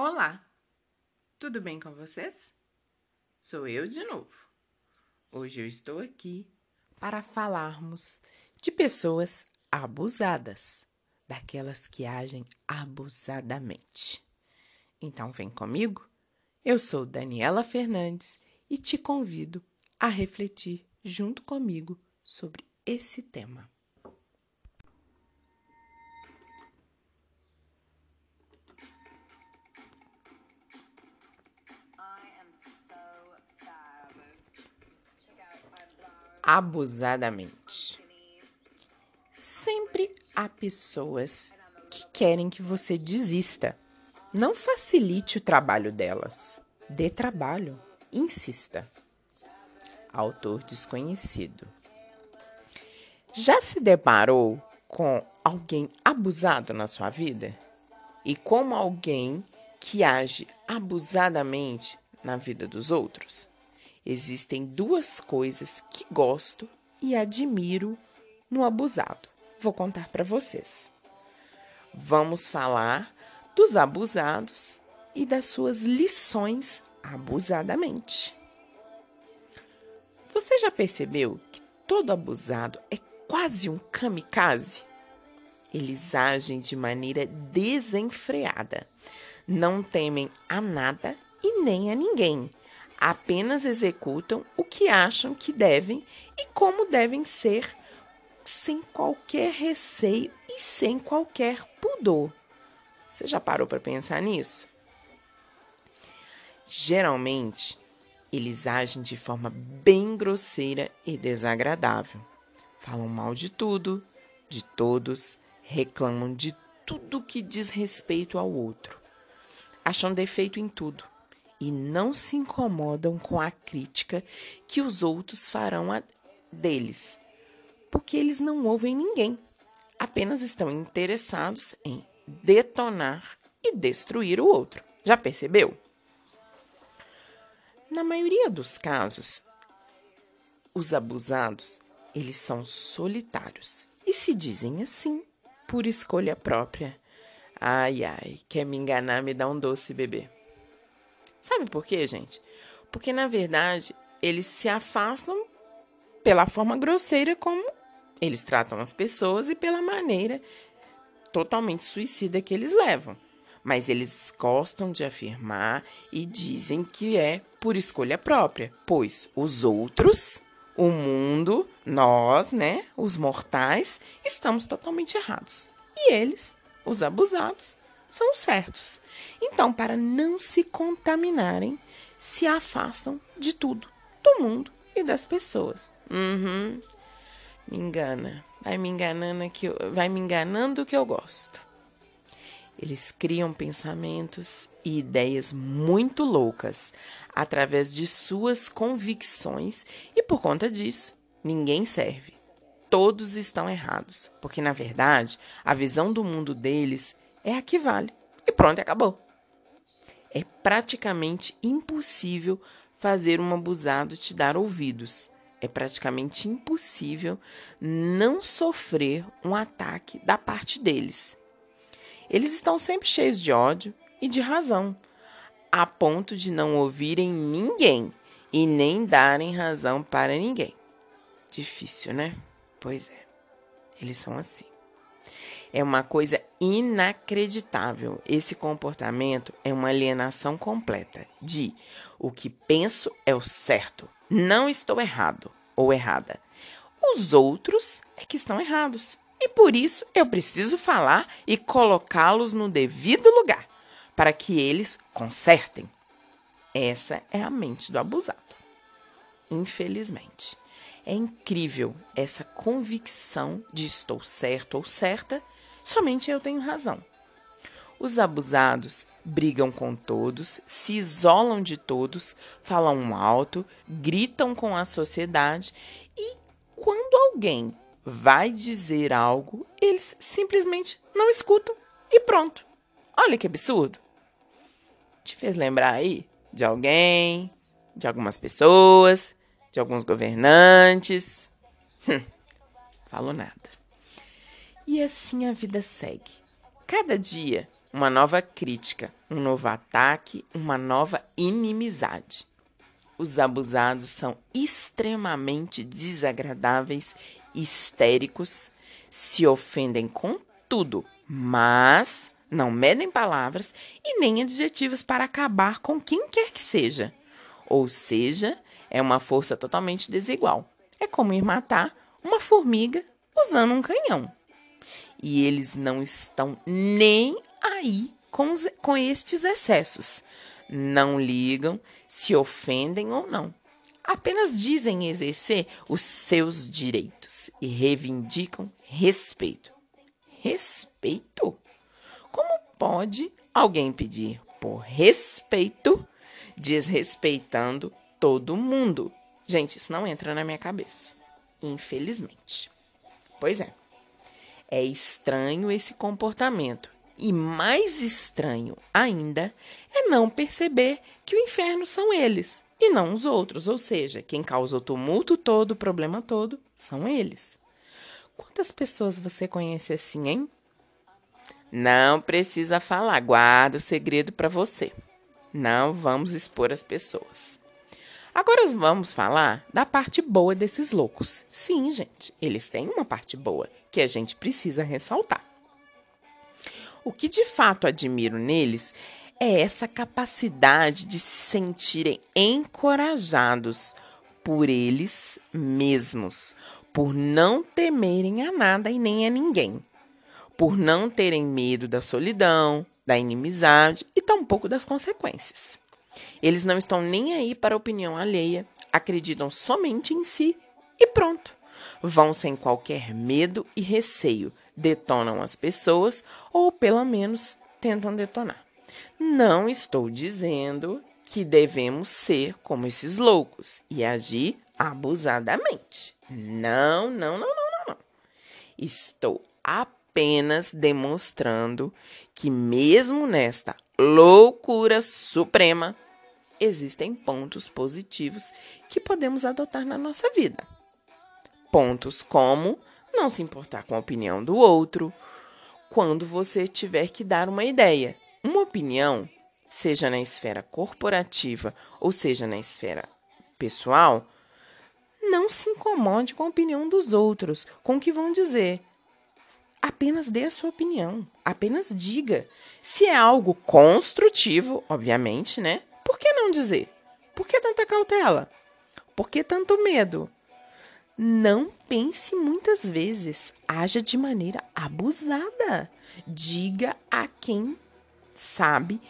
Olá, tudo bem com vocês? Sou eu de novo. Hoje eu estou aqui para falarmos de pessoas abusadas, daquelas que agem abusadamente. Então vem comigo? Eu sou Daniela Fernandes e te convido a refletir junto comigo sobre esse tema. Abusadamente. Sempre há pessoas que querem que você desista. Não facilite o trabalho delas. Dê trabalho. Insista. Autor desconhecido. Já se deparou com alguém abusado na sua vida? E como alguém que age abusadamente na vida dos outros? Existem duas coisas que gosto e admiro no abusado. Vou contar para vocês. Vamos falar dos abusados e das suas lições abusadamente. Você já percebeu que todo abusado é quase um kamikaze? Eles agem de maneira desenfreada, não temem a nada e nem a ninguém apenas executam o que acham que devem e como devem ser, sem qualquer receio e sem qualquer pudor. Você já parou para pensar nisso? Geralmente, eles agem de forma bem grosseira e desagradável. Falam mal de tudo, de todos, reclamam de tudo que diz respeito ao outro. Acham defeito em tudo e não se incomodam com a crítica que os outros farão a deles, porque eles não ouvem ninguém, apenas estão interessados em detonar e destruir o outro. Já percebeu? Na maioria dos casos, os abusados, eles são solitários e se dizem assim por escolha própria. Ai, ai, quer me enganar, me dá um doce, bebê. Sabe por quê, gente? Porque, na verdade, eles se afastam pela forma grosseira como eles tratam as pessoas e pela maneira totalmente suicida que eles levam. Mas eles gostam de afirmar e dizem que é por escolha própria, pois os outros, o mundo, nós, né, os mortais, estamos totalmente errados. E eles, os abusados, são certos. Então, para não se contaminarem, se afastam de tudo, do mundo e das pessoas. Uhum. Me engana. Vai me enganando que eu, vai me enganando que eu gosto. Eles criam pensamentos e ideias muito loucas através de suas convicções e por conta disso, ninguém serve. Todos estão errados, porque na verdade, a visão do mundo deles é a que vale. E pronto, acabou. É praticamente impossível fazer um abusado te dar ouvidos. É praticamente impossível não sofrer um ataque da parte deles. Eles estão sempre cheios de ódio e de razão, a ponto de não ouvirem ninguém e nem darem razão para ninguém. Difícil, né? Pois é, eles são assim. É uma coisa inacreditável. Esse comportamento é uma alienação completa de o que penso é o certo, não estou errado ou errada. Os outros é que estão errados. E por isso eu preciso falar e colocá-los no devido lugar, para que eles consertem. Essa é a mente do abusado. Infelizmente. É incrível essa convicção de estou certo ou certa somente eu tenho razão. Os abusados brigam com todos, se isolam de todos, falam alto, gritam com a sociedade e, quando alguém vai dizer algo, eles simplesmente não escutam e pronto. Olha que absurdo. Te fez lembrar aí de alguém, de algumas pessoas, de alguns governantes? Hum, falo nada. E assim a vida segue. Cada dia uma nova crítica, um novo ataque, uma nova inimizade. Os abusados são extremamente desagradáveis, histéricos, se ofendem com tudo, mas não medem palavras e nem adjetivos para acabar com quem quer que seja. Ou seja, é uma força totalmente desigual. É como ir matar uma formiga usando um canhão. E eles não estão nem aí com, os, com estes excessos. Não ligam se ofendem ou não. Apenas dizem exercer os seus direitos e reivindicam respeito. Respeito? Como pode alguém pedir por respeito desrespeitando todo mundo? Gente, isso não entra na minha cabeça. Infelizmente. Pois é. É estranho esse comportamento. E mais estranho ainda é não perceber que o inferno são eles e não os outros, ou seja, quem causa o tumulto todo, o problema todo, são eles. Quantas pessoas você conhece assim, hein? Não precisa falar, guarda o segredo para você. Não vamos expor as pessoas. Agora vamos falar da parte boa desses loucos. Sim, gente, eles têm uma parte boa que a gente precisa ressaltar. O que de fato admiro neles é essa capacidade de se sentirem encorajados por eles mesmos, por não temerem a nada e nem a ninguém, por não terem medo da solidão, da inimizade e tampouco das consequências. Eles não estão nem aí para a opinião alheia, acreditam somente em si e pronto. Vão sem qualquer medo e receio, detonam as pessoas ou pelo menos tentam detonar. Não estou dizendo que devemos ser como esses loucos e agir abusadamente. Não, não, não, não, não. Estou apenas demonstrando que mesmo nesta loucura suprema existem pontos positivos que podemos adotar na nossa vida. Pontos como não se importar com a opinião do outro, quando você tiver que dar uma ideia. Uma opinião, seja na esfera corporativa ou seja na esfera pessoal, não se incomode com a opinião dos outros, com o que vão dizer. Apenas dê a sua opinião, apenas diga. Se é algo construtivo, obviamente, né? Por que não dizer? Por que tanta cautela? Por que tanto medo? Não pense muitas vezes, haja de maneira abusada. Diga a quem sabe.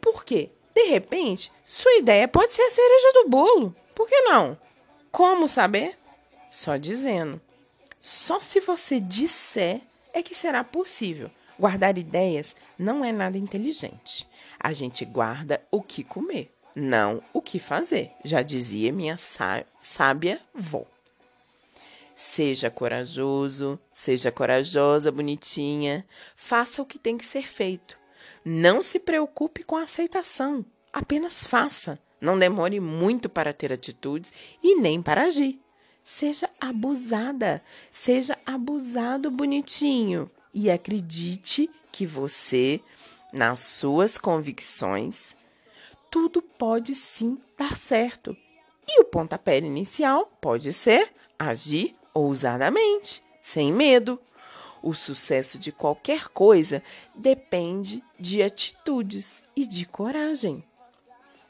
Por quê? De repente, sua ideia pode ser a cereja do bolo. Por que não? Como saber? Só dizendo. Só se você disser é que será possível. Guardar ideias não é nada inteligente. A gente guarda o que comer, não o que fazer, já dizia minha sábia vó. Seja corajoso, seja corajosa, bonitinha, faça o que tem que ser feito. Não se preocupe com a aceitação, apenas faça. Não demore muito para ter atitudes e nem para agir. Seja abusada, seja abusado bonitinho e acredite que você, nas suas convicções, tudo pode sim dar certo. E o pontapé inicial pode ser agir ousadamente, sem medo. O sucesso de qualquer coisa depende de atitudes e de coragem.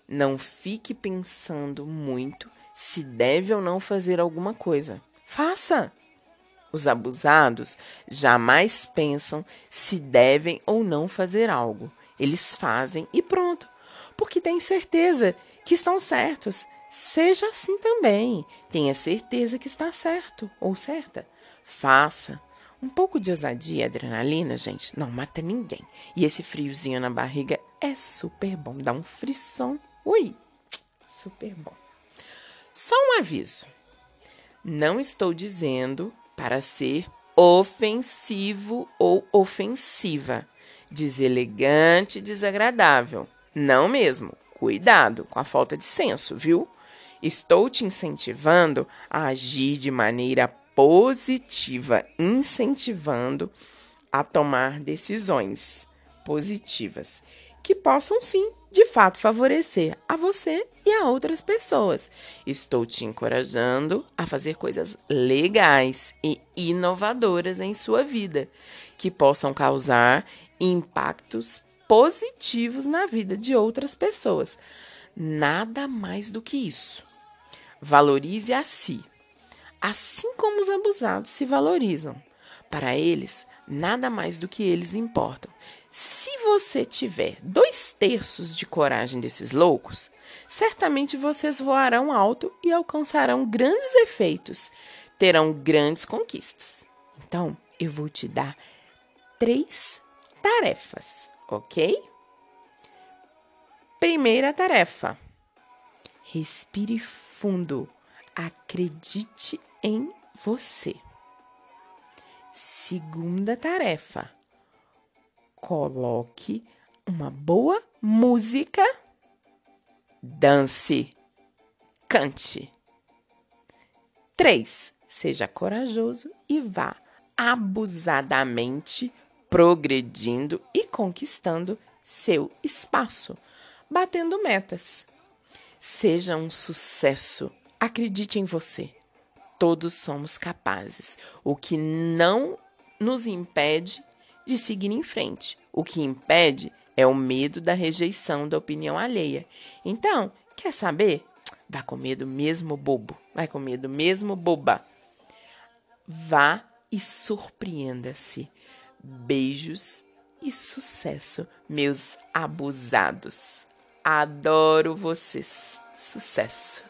Não fique pensando muito se deve ou não fazer alguma coisa. Faça! Os abusados jamais pensam se devem ou não fazer algo. Eles fazem e pronto, porque têm certeza que estão certos. Seja assim também. Tenha certeza que está certo ou certa. Faça. Um pouco de ousadia e adrenalina, gente, não mata ninguém. E esse friozinho na barriga é super bom. Dá um frisson. Ui, super bom. Só um aviso. Não estou dizendo para ser ofensivo ou ofensiva, deselegante desagradável. Não mesmo. Cuidado com a falta de senso, viu? Estou te incentivando a agir de maneira positiva, incentivando a tomar decisões positivas, que possam sim, de fato, favorecer a você e a outras pessoas. Estou te encorajando a fazer coisas legais e inovadoras em sua vida, que possam causar impactos positivos na vida de outras pessoas. Nada mais do que isso. Valorize a si, assim como os abusados se valorizam. Para eles, nada mais do que eles importam. Se você tiver dois terços de coragem desses loucos, certamente vocês voarão alto e alcançarão grandes efeitos, terão grandes conquistas. Então, eu vou te dar três tarefas, ok? Primeira tarefa: respire fundo, acredite em você. Segunda tarefa: coloque uma boa música, dance, cante. 3. Seja corajoso e vá abusadamente progredindo e conquistando seu espaço, batendo metas. Seja um sucesso. Acredite em você. Todos somos capazes. O que não nos impede de seguir em frente. O que impede é o medo da rejeição da opinião alheia. Então, quer saber? Vá com medo mesmo, bobo. Vai com medo mesmo, boba. Vá e surpreenda-se. Beijos e sucesso, meus abusados. Adoro vocês. Sucesso.